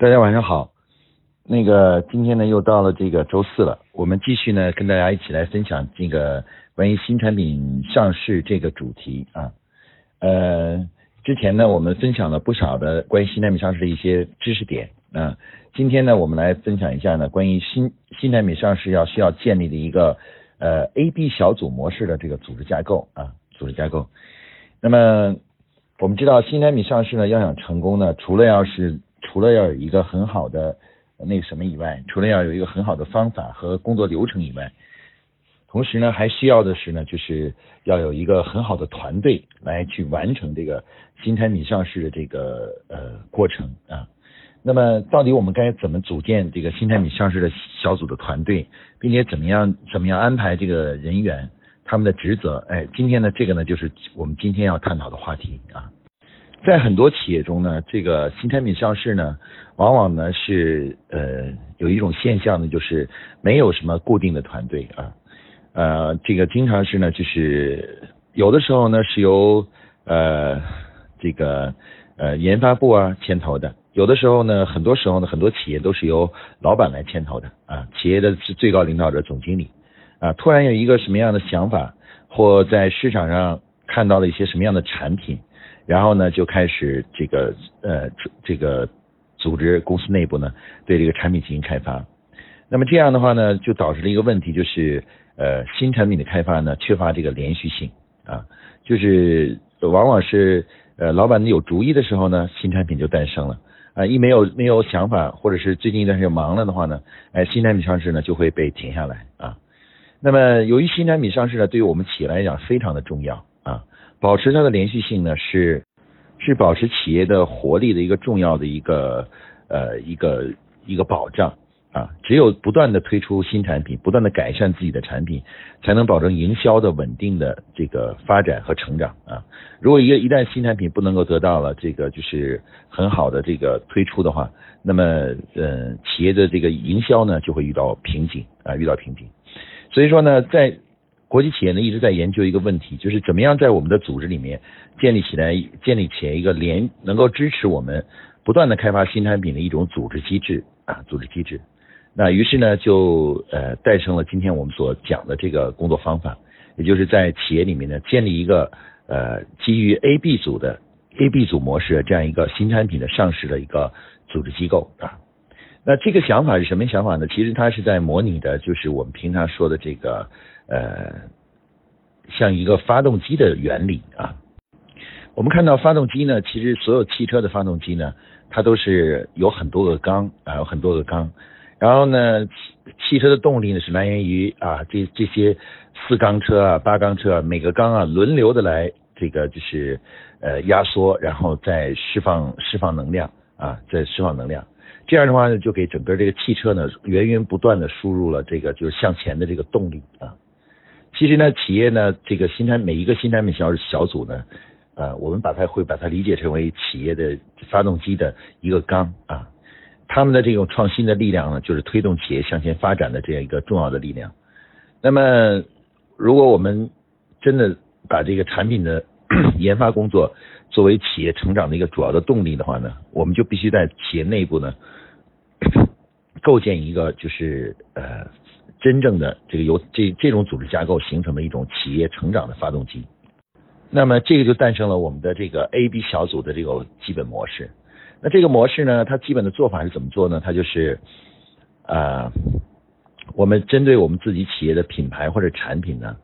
大家晚上好，那个今天呢又到了这个周四了，我们继续呢跟大家一起来分享这个关于新产品上市这个主题啊。呃，之前呢我们分享了不少的关于新产品上市的一些知识点啊，今天呢我们来分享一下呢关于新新产品上市要需要建立的一个呃 A B 小组模式的这个组织架构啊，组织架构。那么我们知道新产品上市呢要想成功呢，除了要是除了要有一个很好的那个什么以外，除了要有一个很好的方法和工作流程以外，同时呢，还需要的是呢，就是要有一个很好的团队来去完成这个新产品上市的这个呃过程啊。那么，到底我们该怎么组建这个新产品上市的小组的团队，并且怎么样怎么样安排这个人员他们的职责？哎，今天呢，这个呢，就是我们今天要探讨的话题啊。在很多企业中呢，这个新产品上市呢，往往呢是呃有一种现象呢，就是没有什么固定的团队啊，呃，这个经常是呢，就是有的时候呢是由呃这个呃研发部啊牵头的，有的时候呢，很多时候呢，很多企业都是由老板来牵头的啊，企业的是最高领导者总经理啊，突然有一个什么样的想法，或在市场上看到了一些什么样的产品。然后呢，就开始这个呃，这个组织公司内部呢，对这个产品进行开发。那么这样的话呢，就导致了一个问题，就是呃，新产品的开发呢，缺乏这个连续性啊，就是往往是呃，老板有主意的时候呢，新产品就诞生了啊，一没有没有想法，或者是最近一段时间忙了的话呢，哎，新产品上市呢就会被停下来啊。那么由于新产品上市呢，对于我们企业来讲非常的重要。保持它的连续性呢，是是保持企业的活力的一个重要的一个呃一个一个保障啊。只有不断的推出新产品，不断的改善自己的产品，才能保证营销的稳定的这个发展和成长啊。如果一个一旦新产品不能够得到了这个就是很好的这个推出的话，那么呃企业的这个营销呢就会遇到瓶颈啊，遇到瓶颈。所以说呢，在国际企业呢一直在研究一个问题，就是怎么样在我们的组织里面建立起来、建立起来一个连能够支持我们不断的开发新产品的一种组织机制啊，组织机制。那于是呢，就呃诞生了今天我们所讲的这个工作方法，也就是在企业里面呢建立一个呃基于 A B 组的 A B 组模式这样一个新产品的上市的一个组织机构啊。那这个想法是什么想法呢？其实它是在模拟的，就是我们平常说的这个。呃，像一个发动机的原理啊，我们看到发动机呢，其实所有汽车的发动机呢，它都是有很多个缸啊，有很多个缸，然后呢，汽车的动力呢是来源于啊这这些四缸车啊、八缸车啊，每个缸啊轮流的来这个就是呃压缩，然后再释放释放能量啊，再释放能量。这样的话呢，就给整个这个汽车呢源源不断的输入了这个就是向前的这个动力啊。其实呢，企业呢，这个新产每一个新产品小小组呢，呃，我们把它会把它理解成为企业的发动机的一个缸啊，他们的这种创新的力量呢，就是推动企业向前发展的这样一个重要的力量。那么，如果我们真的把这个产品的 研发工作作为企业成长的一个主要的动力的话呢，我们就必须在企业内部呢，构建一个就是呃。真正的这个由这这种组织架构形成的一种企业成长的发动机，那么这个就诞生了我们的这个 A B 小组的这个基本模式。那这个模式呢，它基本的做法是怎么做呢？它就是啊，我们针对我们自己企业的品牌或者产品呢，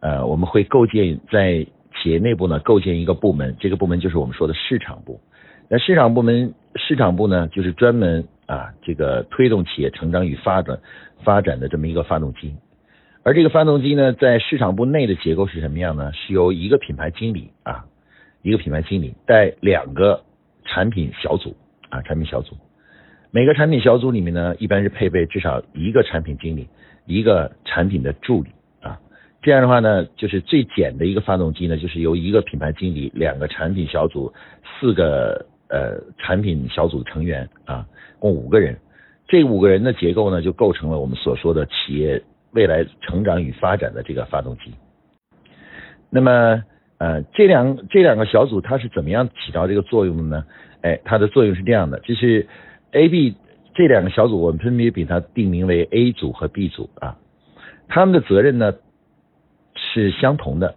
呃，我们会构建在企业内部呢构建一个部门，这个部门就是我们说的市场部。那市场部门市场部呢，就是专门啊这个推动企业成长与发展。发展的这么一个发动机，而这个发动机呢，在市场部内的结构是什么样呢？是由一个品牌经理啊，一个品牌经理带两个产品小组啊，产品小组，每个产品小组里面呢，一般是配备至少一个产品经理，一个产品的助理啊，这样的话呢，就是最简的一个发动机呢，就是由一个品牌经理、两个产品小组、四个呃产品小组成员啊，共五个人。这五个人的结构呢，就构成了我们所说的企业未来成长与发展的这个发动机。那么，呃，这两这两个小组它是怎么样起到这个作用的呢？哎，它的作用是这样的，就是 A、B 这两个小组，我们分别给它定名为 A 组和 B 组啊。他们的责任呢是相同的，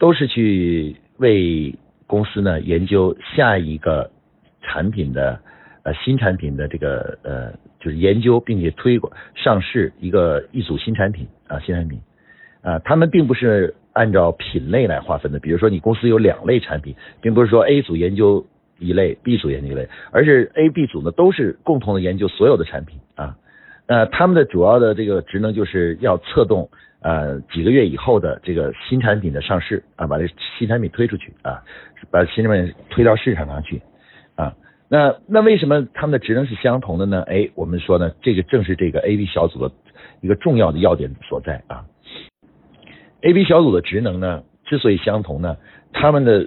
都是去为公司呢研究下一个产品的呃新产品的这个呃就是研究并且推广上市一个一组新产品啊新产品啊，他们并不是按照品类来划分的，比如说你公司有两类产品，并不是说 A 组研究一类，B 组研究一类，而是 A、B 组呢都是共同的研究所有的产品啊。那他们的主要的这个职能就是要策动呃几个月以后的这个新产品的上市啊，把这新产品推出去啊，把新产品推到市场上去。那那为什么他们的职能是相同的呢？哎，我们说呢，这个正是这个 A、B 小组的一个重要的要点所在啊。A、B 小组的职能呢，之所以相同呢，他们的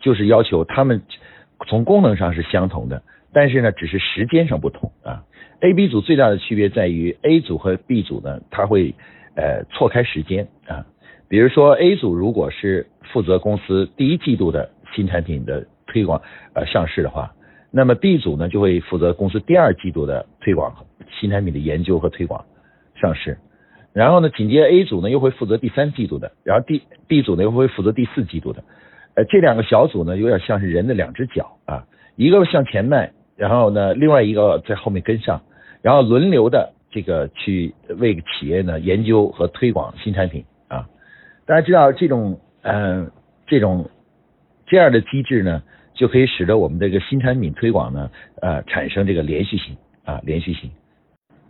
就是要求他们从功能上是相同的，但是呢，只是时间上不同啊。A、B 组最大的区别在于 A 组和 B 组呢，它会呃错开时间啊。比如说 A 组如果是负责公司第一季度的新产品的推广呃上市的话，那么 B 组呢就会负责公司第二季度的推广新产品的研究和推广上市。然后呢，紧接 A 组呢又会负责第三季度的，然后 D B 组呢又会负责第四季度的。呃，这两个小组呢有点像是人的两只脚啊，一个向前迈，然后呢另外一个在后面跟上。然后轮流的这个去为企业呢研究和推广新产品啊，大家知道这种嗯这种这样的机制呢，就可以使得我们这个新产品推广呢呃产生这个连续性啊连续性，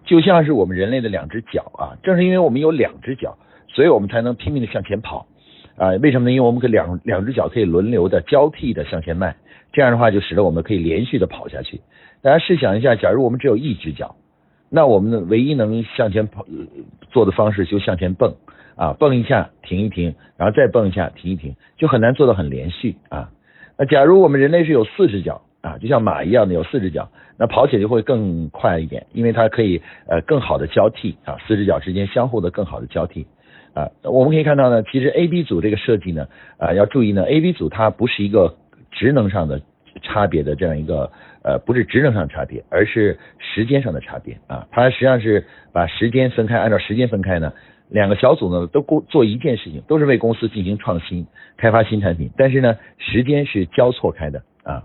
就像是我们人类的两只脚啊，正是因为我们有两只脚，所以我们才能拼命的向前跑啊，为什么呢？因为我们可两两只脚可以轮流的交替的向前迈，这样的话就使得我们可以连续的跑下去。大家试想一下，假如我们只有一只脚。那我们的唯一能向前跑做的方式就向前蹦啊，蹦一下停一停，然后再蹦一下停一停，就很难做到很连续啊。那假如我们人类是有四只脚啊，就像马一样的有四只脚，那跑起来就会更快一点，因为它可以呃更好的交替啊，四只脚之间相互的更好的交替啊。我们可以看到呢，其实 A、B 组这个设计呢啊要注意呢，A、B 组它不是一个职能上的差别的这样一个。呃，不是职能上的差别，而是时间上的差别啊。它实际上是把时间分开，按照时间分开呢，两个小组呢都工做一件事情，都是为公司进行创新、开发新产品，但是呢，时间是交错开的啊。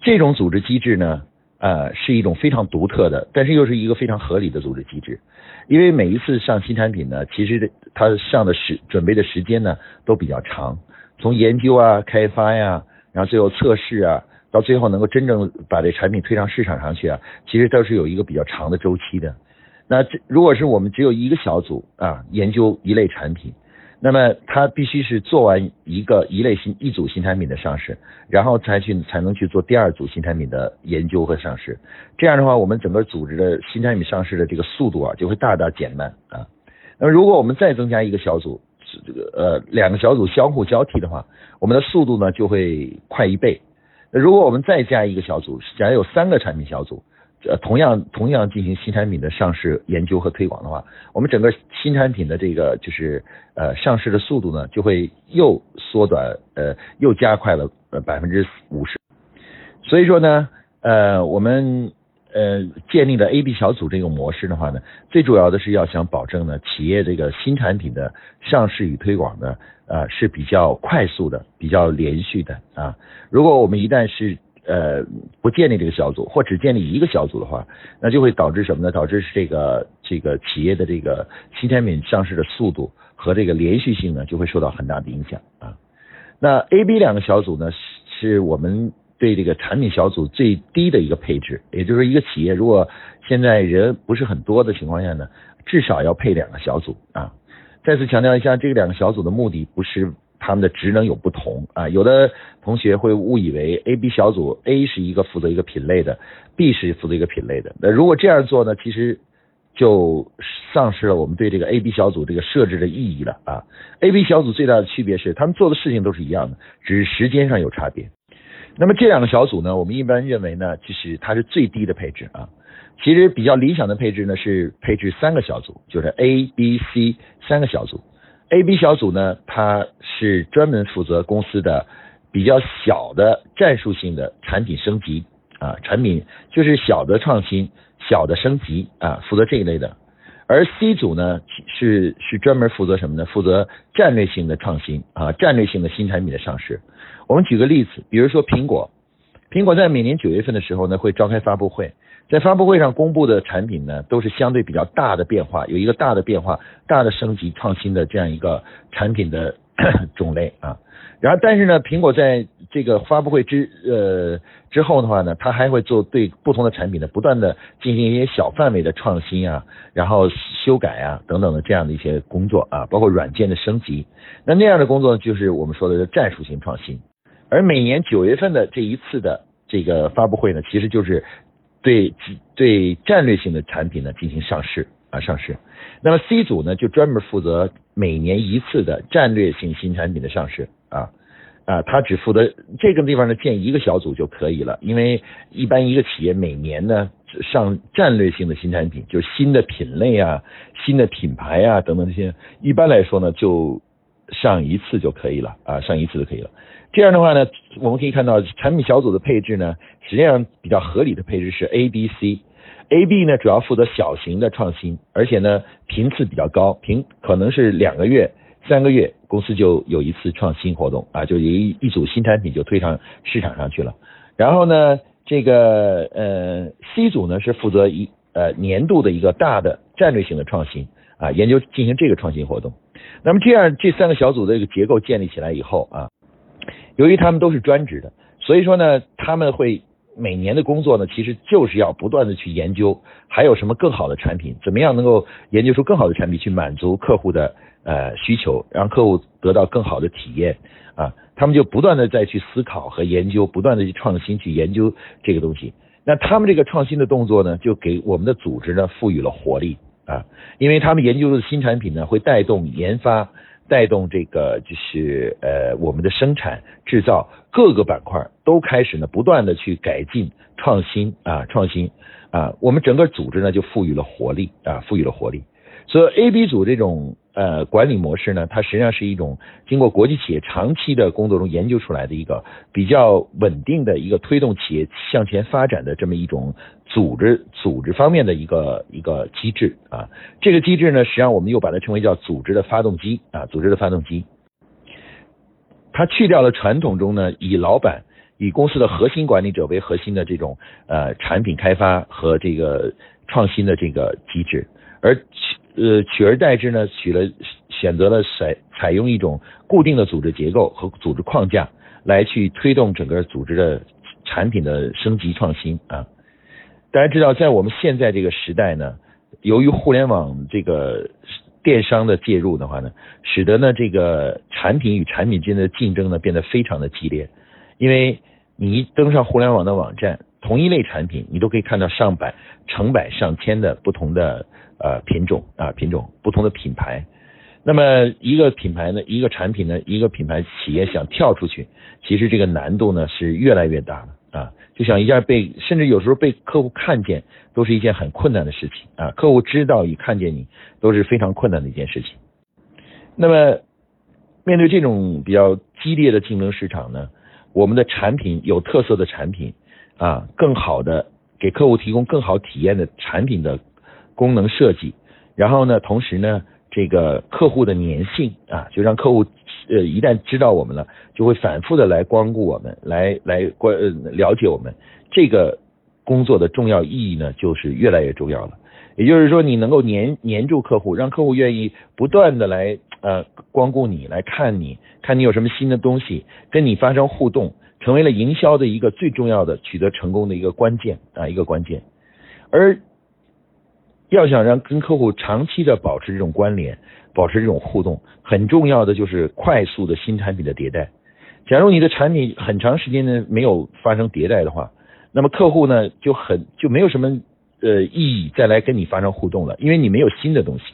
这种组织机制呢，呃，是一种非常独特的，但是又是一个非常合理的组织机制，因为每一次上新产品呢，其实它上的时准备的时间呢都比较长，从研究啊、开发呀，然后最后测试啊。到最后能够真正把这产品推上市场上去啊，其实都是有一个比较长的周期的。那这如果是我们只有一个小组啊，研究一类产品，那么它必须是做完一个一类新一组新产品的上市，然后才去才能去做第二组新产品的研究和上市。这样的话，我们整个组织的新产品上市的这个速度啊，就会大大减慢啊。那么如果我们再增加一个小组，这个呃两个小组相互交替的话，我们的速度呢就会快一倍。那如果我们再加一个小组，假如有三个产品小组，呃，同样同样进行新产品的上市研究和推广的话，我们整个新产品的这个就是呃上市的速度呢，就会又缩短呃又加快了呃百分之五十。所以说呢，呃，我们呃建立了 A、B 小组这个模式的话呢，最主要的是要想保证呢企业这个新产品的上市与推广呢。呃是比较快速的，比较连续的啊。如果我们一旦是呃不建立这个小组，或只建立一个小组的话，那就会导致什么呢？导致是这个这个企业的这个新产品上市的速度和这个连续性呢，就会受到很大的影响啊。那 A、B 两个小组呢，是我们对这个产品小组最低的一个配置，也就是一个企业如果现在人不是很多的情况下呢，至少要配两个小组啊。再次强调一下，这两个小组的目的不是他们的职能有不同啊。有的同学会误以为 A、B 小组 A 是一个负责一个品类的，B 是负责一个品类的。那如果这样做呢，其实就丧失了我们对这个 A、B 小组这个设置的意义了啊。A、B 小组最大的区别是，他们做的事情都是一样的，只是时间上有差别。那么这两个小组呢，我们一般认为呢，其实它是最低的配置啊。其实比较理想的配置呢是配置三个小组，就是 A、B、C 三个小组。A、B 小组呢，它是专门负责公司的比较小的战术性的产品升级啊，产品就是小的创新、小的升级啊，负责这一类的。而 C 组呢是是专门负责什么呢？负责战略性的创新啊，战略性的新产品的上市。我们举个例子，比如说苹果，苹果在每年九月份的时候呢会召开发布会，在发布会上公布的产品呢都是相对比较大的变化，有一个大的变化、大的升级创新的这样一个产品的 种类啊。然后，但是呢，苹果在这个发布会之呃之后的话呢，它还会做对不同的产品呢，不断的进行一些小范围的创新啊，然后修改啊等等的这样的一些工作啊，包括软件的升级。那那样的工作就是我们说的战术性创新。而每年九月份的这一次的这个发布会呢，其实就是对对战略性的产品呢进行上市啊上市。那么 C 组呢，就专门负责每年一次的战略性新产品的上市。啊啊，他只负责这个地方呢建一个小组就可以了，因为一般一个企业每年呢上战略性的新产品，就是新的品类啊、新的品牌啊等等这些，一般来说呢就上一次就可以了啊，上一次就可以了。这样的话呢，我们可以看到产品小组的配置呢，实际上比较合理的配置是 A、B、C。A、B 呢主要负责小型的创新，而且呢频次比较高，频可能是两个月。三个月，公司就有一次创新活动啊，就有一一组新产品就推上市场上去了。然后呢，这个呃 C 组呢是负责一呃年度的一个大的战略性的创新啊，研究进行这个创新活动。那么这样这三个小组的这个结构建立起来以后啊，由于他们都是专职的，所以说呢，他们会每年的工作呢，其实就是要不断的去研究还有什么更好的产品，怎么样能够研究出更好的产品去满足客户的。呃，需求让客户得到更好的体验啊，他们就不断的再去思考和研究，不断的去创新去研究这个东西。那他们这个创新的动作呢，就给我们的组织呢赋予了活力啊，因为他们研究的新产品呢，会带动研发，带动这个就是呃我们的生产制造各个板块都开始呢不断的去改进创新啊创新啊，我们整个组织呢就赋予了活力啊，赋予了活力。所以 A、B 组这种呃管理模式呢，它实际上是一种经过国际企业长期的工作中研究出来的一个比较稳定的一个推动企业向前发展的这么一种组织组织方面的一个一个机制啊。这个机制呢，实际上我们又把它称为叫组织的发动机啊，组织的发动机。它去掉了传统中呢以老板以公司的核心管理者为核心的这种呃产品开发和这个创新的这个机制，而呃，取而代之呢，取了选择了采采用一种固定的组织结构和组织框架来去推动整个组织的产品的升级创新啊。大家知道，在我们现在这个时代呢，由于互联网这个电商的介入的话呢，使得呢这个产品与产品之间的竞争呢变得非常的激烈。因为你一登上互联网的网站，同一类产品你都可以看到上百、成百上千的不同的。呃，品种啊，品种不同的品牌，那么一个品牌呢，一个产品呢，一个品牌企业想跳出去，其实这个难度呢是越来越大了啊。就像一件被，甚至有时候被客户看见，都是一件很困难的事情啊。客户知道与看见你，都是非常困难的一件事情。那么面对这种比较激烈的竞争市场呢，我们的产品有特色的产品啊，更好的给客户提供更好体验的产品的。功能设计，然后呢，同时呢，这个客户的粘性啊，就让客户呃一旦知道我们了，就会反复的来光顾我们，来来关了解我们。这个工作的重要意义呢，就是越来越重要了。也就是说，你能够粘粘住客户，让客户愿意不断的来呃光顾你，来看你，看你有什么新的东西，跟你发生互动，成为了营销的一个最重要的取得成功的一个关键啊，一个关键。而要想让跟客户长期的保持这种关联，保持这种互动，很重要的就是快速的新产品的迭代。假如你的产品很长时间呢没有发生迭代的话，那么客户呢就很就没有什么呃意义再来跟你发生互动了，因为你没有新的东西。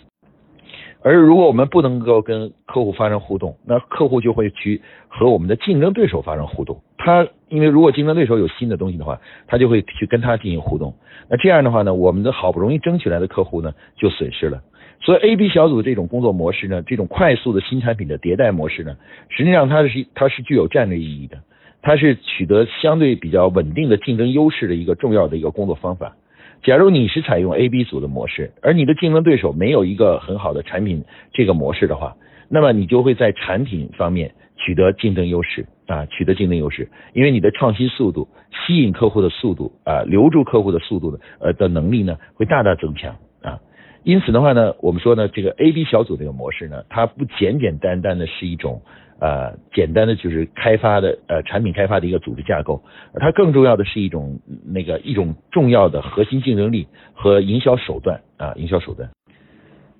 而如果我们不能够跟客户发生互动，那客户就会去和我们的竞争对手发生互动。他因为如果竞争对手有新的东西的话，他就会去跟他进行互动。那这样的话呢，我们的好不容易争取来的客户呢，就损失了。所以 A、B 小组这种工作模式呢，这种快速的新产品的迭代模式呢，实际上它是它是具有战略意义的。它是取得相对比较稳定的竞争优势的一个重要的一个工作方法。假如你是采用 A、B 组的模式，而你的竞争对手没有一个很好的产品这个模式的话，那么你就会在产品方面取得竞争优势啊，取得竞争优势，因为你的创新速度、吸引客户的速度啊、留住客户的速度的呃的能力呢，会大大增强啊。因此的话呢，我们说呢，这个 A、B 小组这个模式呢，它不简简单单的是一种。呃，简单的就是开发的呃产品开发的一个组织架构，它更重要的是一种那个一种重要的核心竞争力和营销手段啊，营销手段。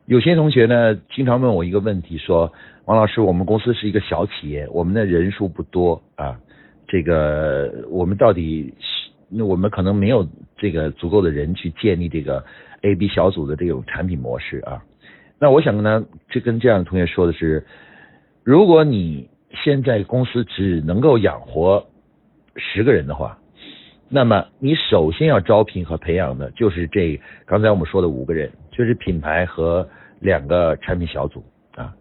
有些同学呢经常问我一个问题，说王老师，我们公司是一个小企业，我们的人数不多啊，这个我们到底那我们可能没有这个足够的人去建立这个 A B 小组的这种产品模式啊。那我想跟他，这跟这样的同学说的是。如果你现在公司只能够养活十个人的话，那么你首先要招聘和培养的就是这刚才我们说的五个人，就是品牌和两个产品小组啊。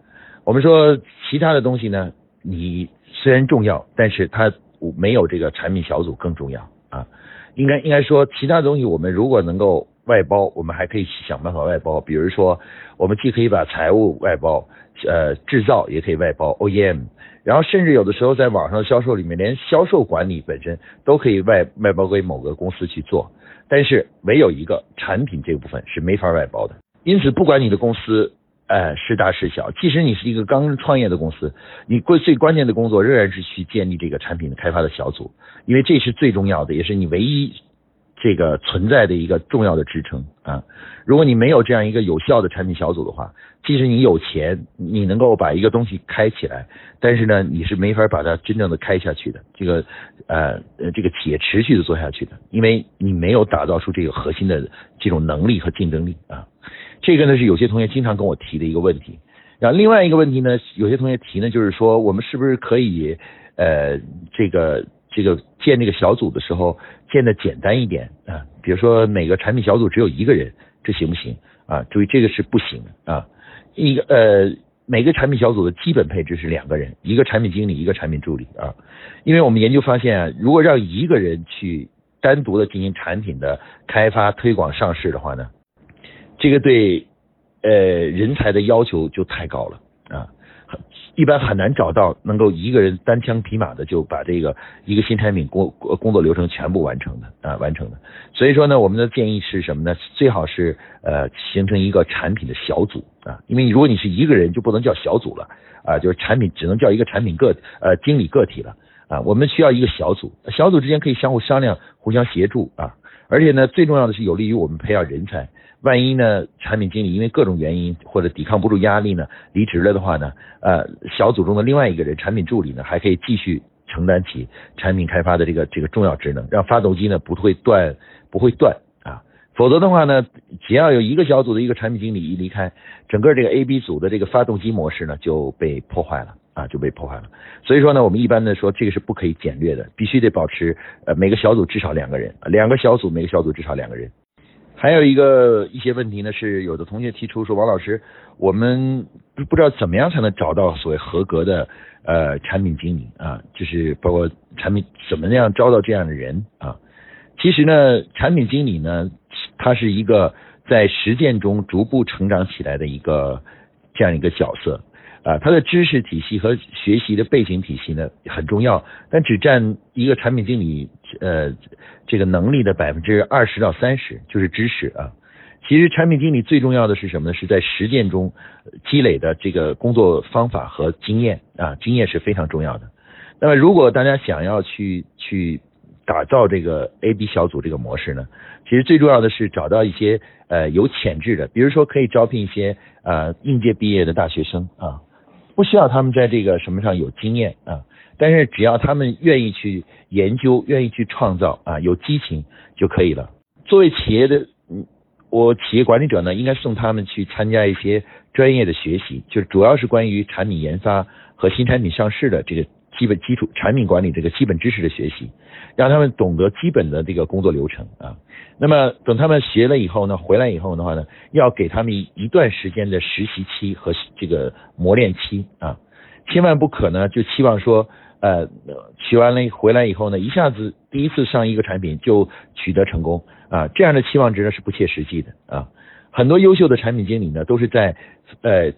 我们说其他的东西呢，你虽然重要，但是它没有这个产品小组更重要啊。应该应该说，其他东西我们如果能够外包，我们还可以想办法外包，比如说我们既可以把财务外包。呃，制造也可以外包 OEM，然后甚至有的时候在网上的销售里面，连销售管理本身都可以外外包给某个公司去做。但是唯有一个产品这个部分是没法外包的。因此，不管你的公司呃是大是小，即使你是一个刚创业的公司，你最最关键的工作仍然是去建立这个产品的开发的小组，因为这是最重要的，也是你唯一。这个存在的一个重要的支撑啊，如果你没有这样一个有效的产品小组的话，即使你有钱，你能够把一个东西开起来，但是呢，你是没法把它真正的开下去的。这个呃呃，这个企业持续的做下去的，因为你没有打造出这个核心的这种能力和竞争力啊。这个呢是有些同学经常跟我提的一个问题。然后另外一个问题呢，有些同学提呢，就是说我们是不是可以呃这个。这个建这个小组的时候建的简单一点啊，比如说每个产品小组只有一个人，这行不行啊？注意这个是不行啊。一个呃每个产品小组的基本配置是两个人，一个产品经理，一个产品助理啊。因为我们研究发现啊，如果让一个人去单独的进行产品的开发、推广、上市的话呢，这个对呃人才的要求就太高了啊。一般很难找到能够一个人单枪匹马的就把这个一个新产品工工作流程全部完成的啊完成的。所以说呢，我们的建议是什么呢？最好是呃形成一个产品的小组啊，因为如果你是一个人就不能叫小组了啊，就是产品只能叫一个产品个呃经理个体了啊。我们需要一个小组，小组之间可以相互商量、互相协助啊。而且呢，最重要的是有利于我们培养人才。万一呢，产品经理因为各种原因或者抵抗不住压力呢，离职了的话呢，呃，小组中的另外一个人，产品助理呢，还可以继续承担起产品开发的这个这个重要职能，让发动机呢不会断，不会断啊。否则的话呢，只要有一个小组的一个产品经理一离开，整个这个 A、B 组的这个发动机模式呢就被破坏了啊，就被破坏了。所以说呢，我们一般的说，这个是不可以简略的，必须得保持呃每个小组至少两个人，两个小组每个小组至少两个人。还有一个一些问题呢，是有的同学提出说，王老师，我们不知道怎么样才能找到所谓合格的呃产品经理啊，就是包括产品怎么样招到这样的人啊。其实呢，产品经理呢，他是一个在实践中逐步成长起来的一个这样一个角色。啊，他的知识体系和学习的背景体系呢很重要，但只占一个产品经理呃这个能力的百分之二十到三十，就是知识啊。其实产品经理最重要的是什么呢？是在实践中积累的这个工作方法和经验啊，经验是非常重要的。那么如果大家想要去去打造这个 A B 小组这个模式呢，其实最重要的是找到一些呃有潜质的，比如说可以招聘一些呃应届毕业的大学生啊。不需要他们在这个什么上有经验啊，但是只要他们愿意去研究，愿意去创造啊，有激情就可以了。作为企业的，嗯我企业管理者呢，应该送他们去参加一些专业的学习，就是主要是关于产品研发和新产品上市的这个基本基础产品管理这个基本知识的学习，让他们懂得基本的这个工作流程啊。那么等他们学了以后呢，回来以后的话呢，要给他们一段时间的实习期和这个磨练期啊。千万不可呢就期望说，呃，取完了回来以后呢，一下子第一次上一个产品就取得成功啊，这样的期望值呢是不切实际的啊。很多优秀的产品经理呢，都是在呃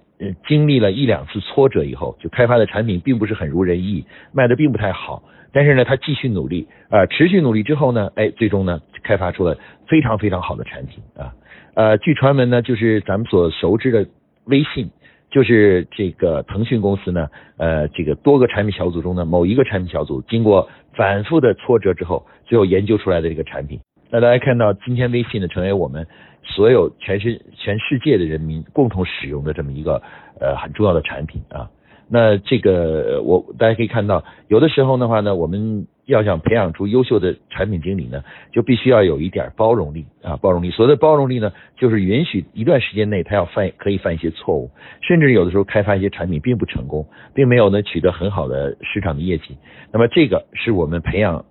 经历了一两次挫折以后，就开发的产品并不是很如人意，卖的并不太好。但是呢，他继续努力啊，持续努力之后呢，哎，最终呢，开发出了非常非常好的产品啊。呃，据传闻呢，就是咱们所熟知的微信，就是这个腾讯公司呢，呃，这个多个产品小组中的某一个产品小组，经过反复的挫折之后，最后研究出来的这个产品。那大家看到，今天微信呢，成为我们。所有全世全世界的人民共同使用的这么一个呃很重要的产品啊，那这个我大家可以看到，有的时候的话呢，我们要想培养出优秀的产品经理呢，就必须要有一点包容力啊，包容力。所谓的包容力呢，就是允许一段时间内他要犯可以犯一些错误，甚至有的时候开发一些产品并不成功，并没有呢取得很好的市场的业绩。那么这个是我们培养。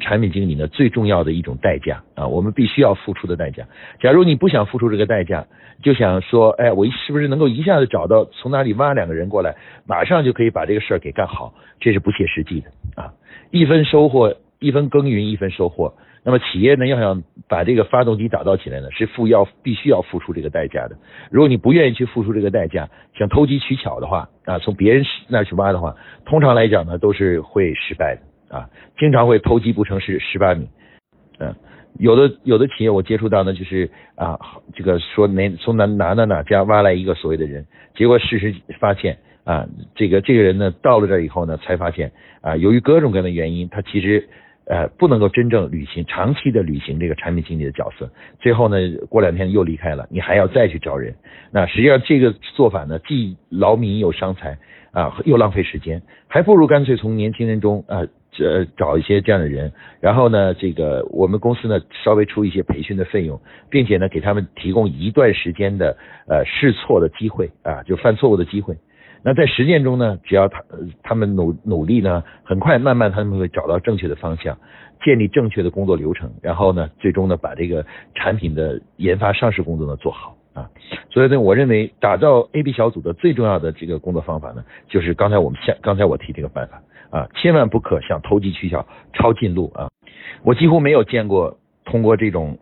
产品经理呢，最重要的一种代价啊，我们必须要付出的代价。假如你不想付出这个代价，就想说，哎，我是不是能够一下子找到从哪里挖两个人过来，马上就可以把这个事儿给干好？这是不切实际的啊！一分收获，一分耕耘一分收获。那么企业呢，要想把这个发动机打造起来呢，是付要必须要付出这个代价的。如果你不愿意去付出这个代价，想投机取巧的话啊，从别人那去挖的话，通常来讲呢，都是会失败的。啊，经常会偷鸡不成蚀蚀把米，嗯，有的有的企业我接触到呢，就是啊，这个说哪从哪哪哪哪家挖来一个所谓的人，结果事实发现啊，这个这个人呢到了这以后呢，才发现啊，由于各种各样的原因，他其实呃不能够真正履行长期的履行这个产品经理的角色，最后呢过两天又离开了，你还要再去招人，那实际上这个做法呢既劳民又伤财啊，又浪费时间，还不如干脆从年轻人中啊。这找一些这样的人，然后呢，这个我们公司呢稍微出一些培训的费用，并且呢给他们提供一段时间的呃试错的机会啊，就犯错误的机会。那在实践中呢，只要他他们努努力呢，很快慢慢他们会找到正确的方向，建立正确的工作流程，然后呢，最终呢把这个产品的研发上市工作呢做好所以呢，我认为打造 A B 小组的最重要的这个工作方法呢，就是刚才我们像刚才我提这个办法。啊，千万不可想投机取巧、抄近路啊！我几乎没有见过通过这种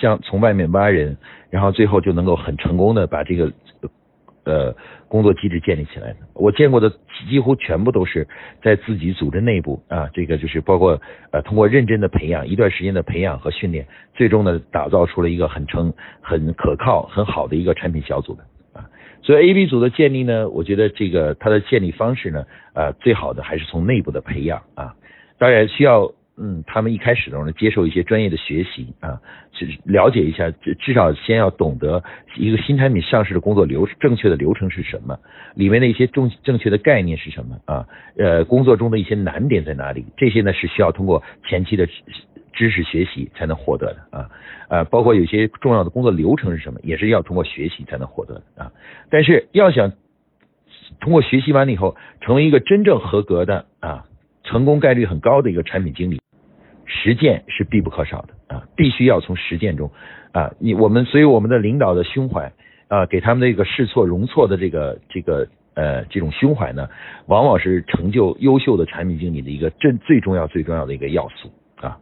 像从外面挖人，然后最后就能够很成功的把这个呃工作机制建立起来的。我见过的几乎全部都是在自己组织内部啊，这个就是包括呃通过认真的培养、一段时间的培养和训练，最终呢打造出了一个很成、很可靠、很好的一个产品小组的啊。所以 A B 组的建立呢，我觉得这个它的建立方式呢，呃，最好的还是从内部的培养啊，当然需要嗯，他们一开始的时候呢，接受一些专业的学习啊，去了解一下，至至少先要懂得一个新产品上市的工作流正确的流程是什么，里面的一些正正确的概念是什么啊，呃，工作中的一些难点在哪里，这些呢是需要通过前期的。知识学习才能获得的啊，呃，包括有些重要的工作流程是什么，也是要通过学习才能获得的啊。但是要想通过学习完了以后成为一个真正合格的啊，成功概率很高的一个产品经理，实践是必不可少的啊，必须要从实践中啊，你我们所以我们的领导的胸怀啊，给他们的一个试错容错的这个这个呃这种胸怀呢，往往是成就优秀的产品经理的一个最最重要最重要的一个要素啊。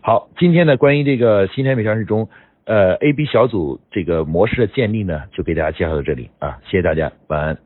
好，今天呢，关于这个新产品上市中，呃，A B 小组这个模式的建立呢，就给大家介绍到这里啊，谢谢大家，晚安。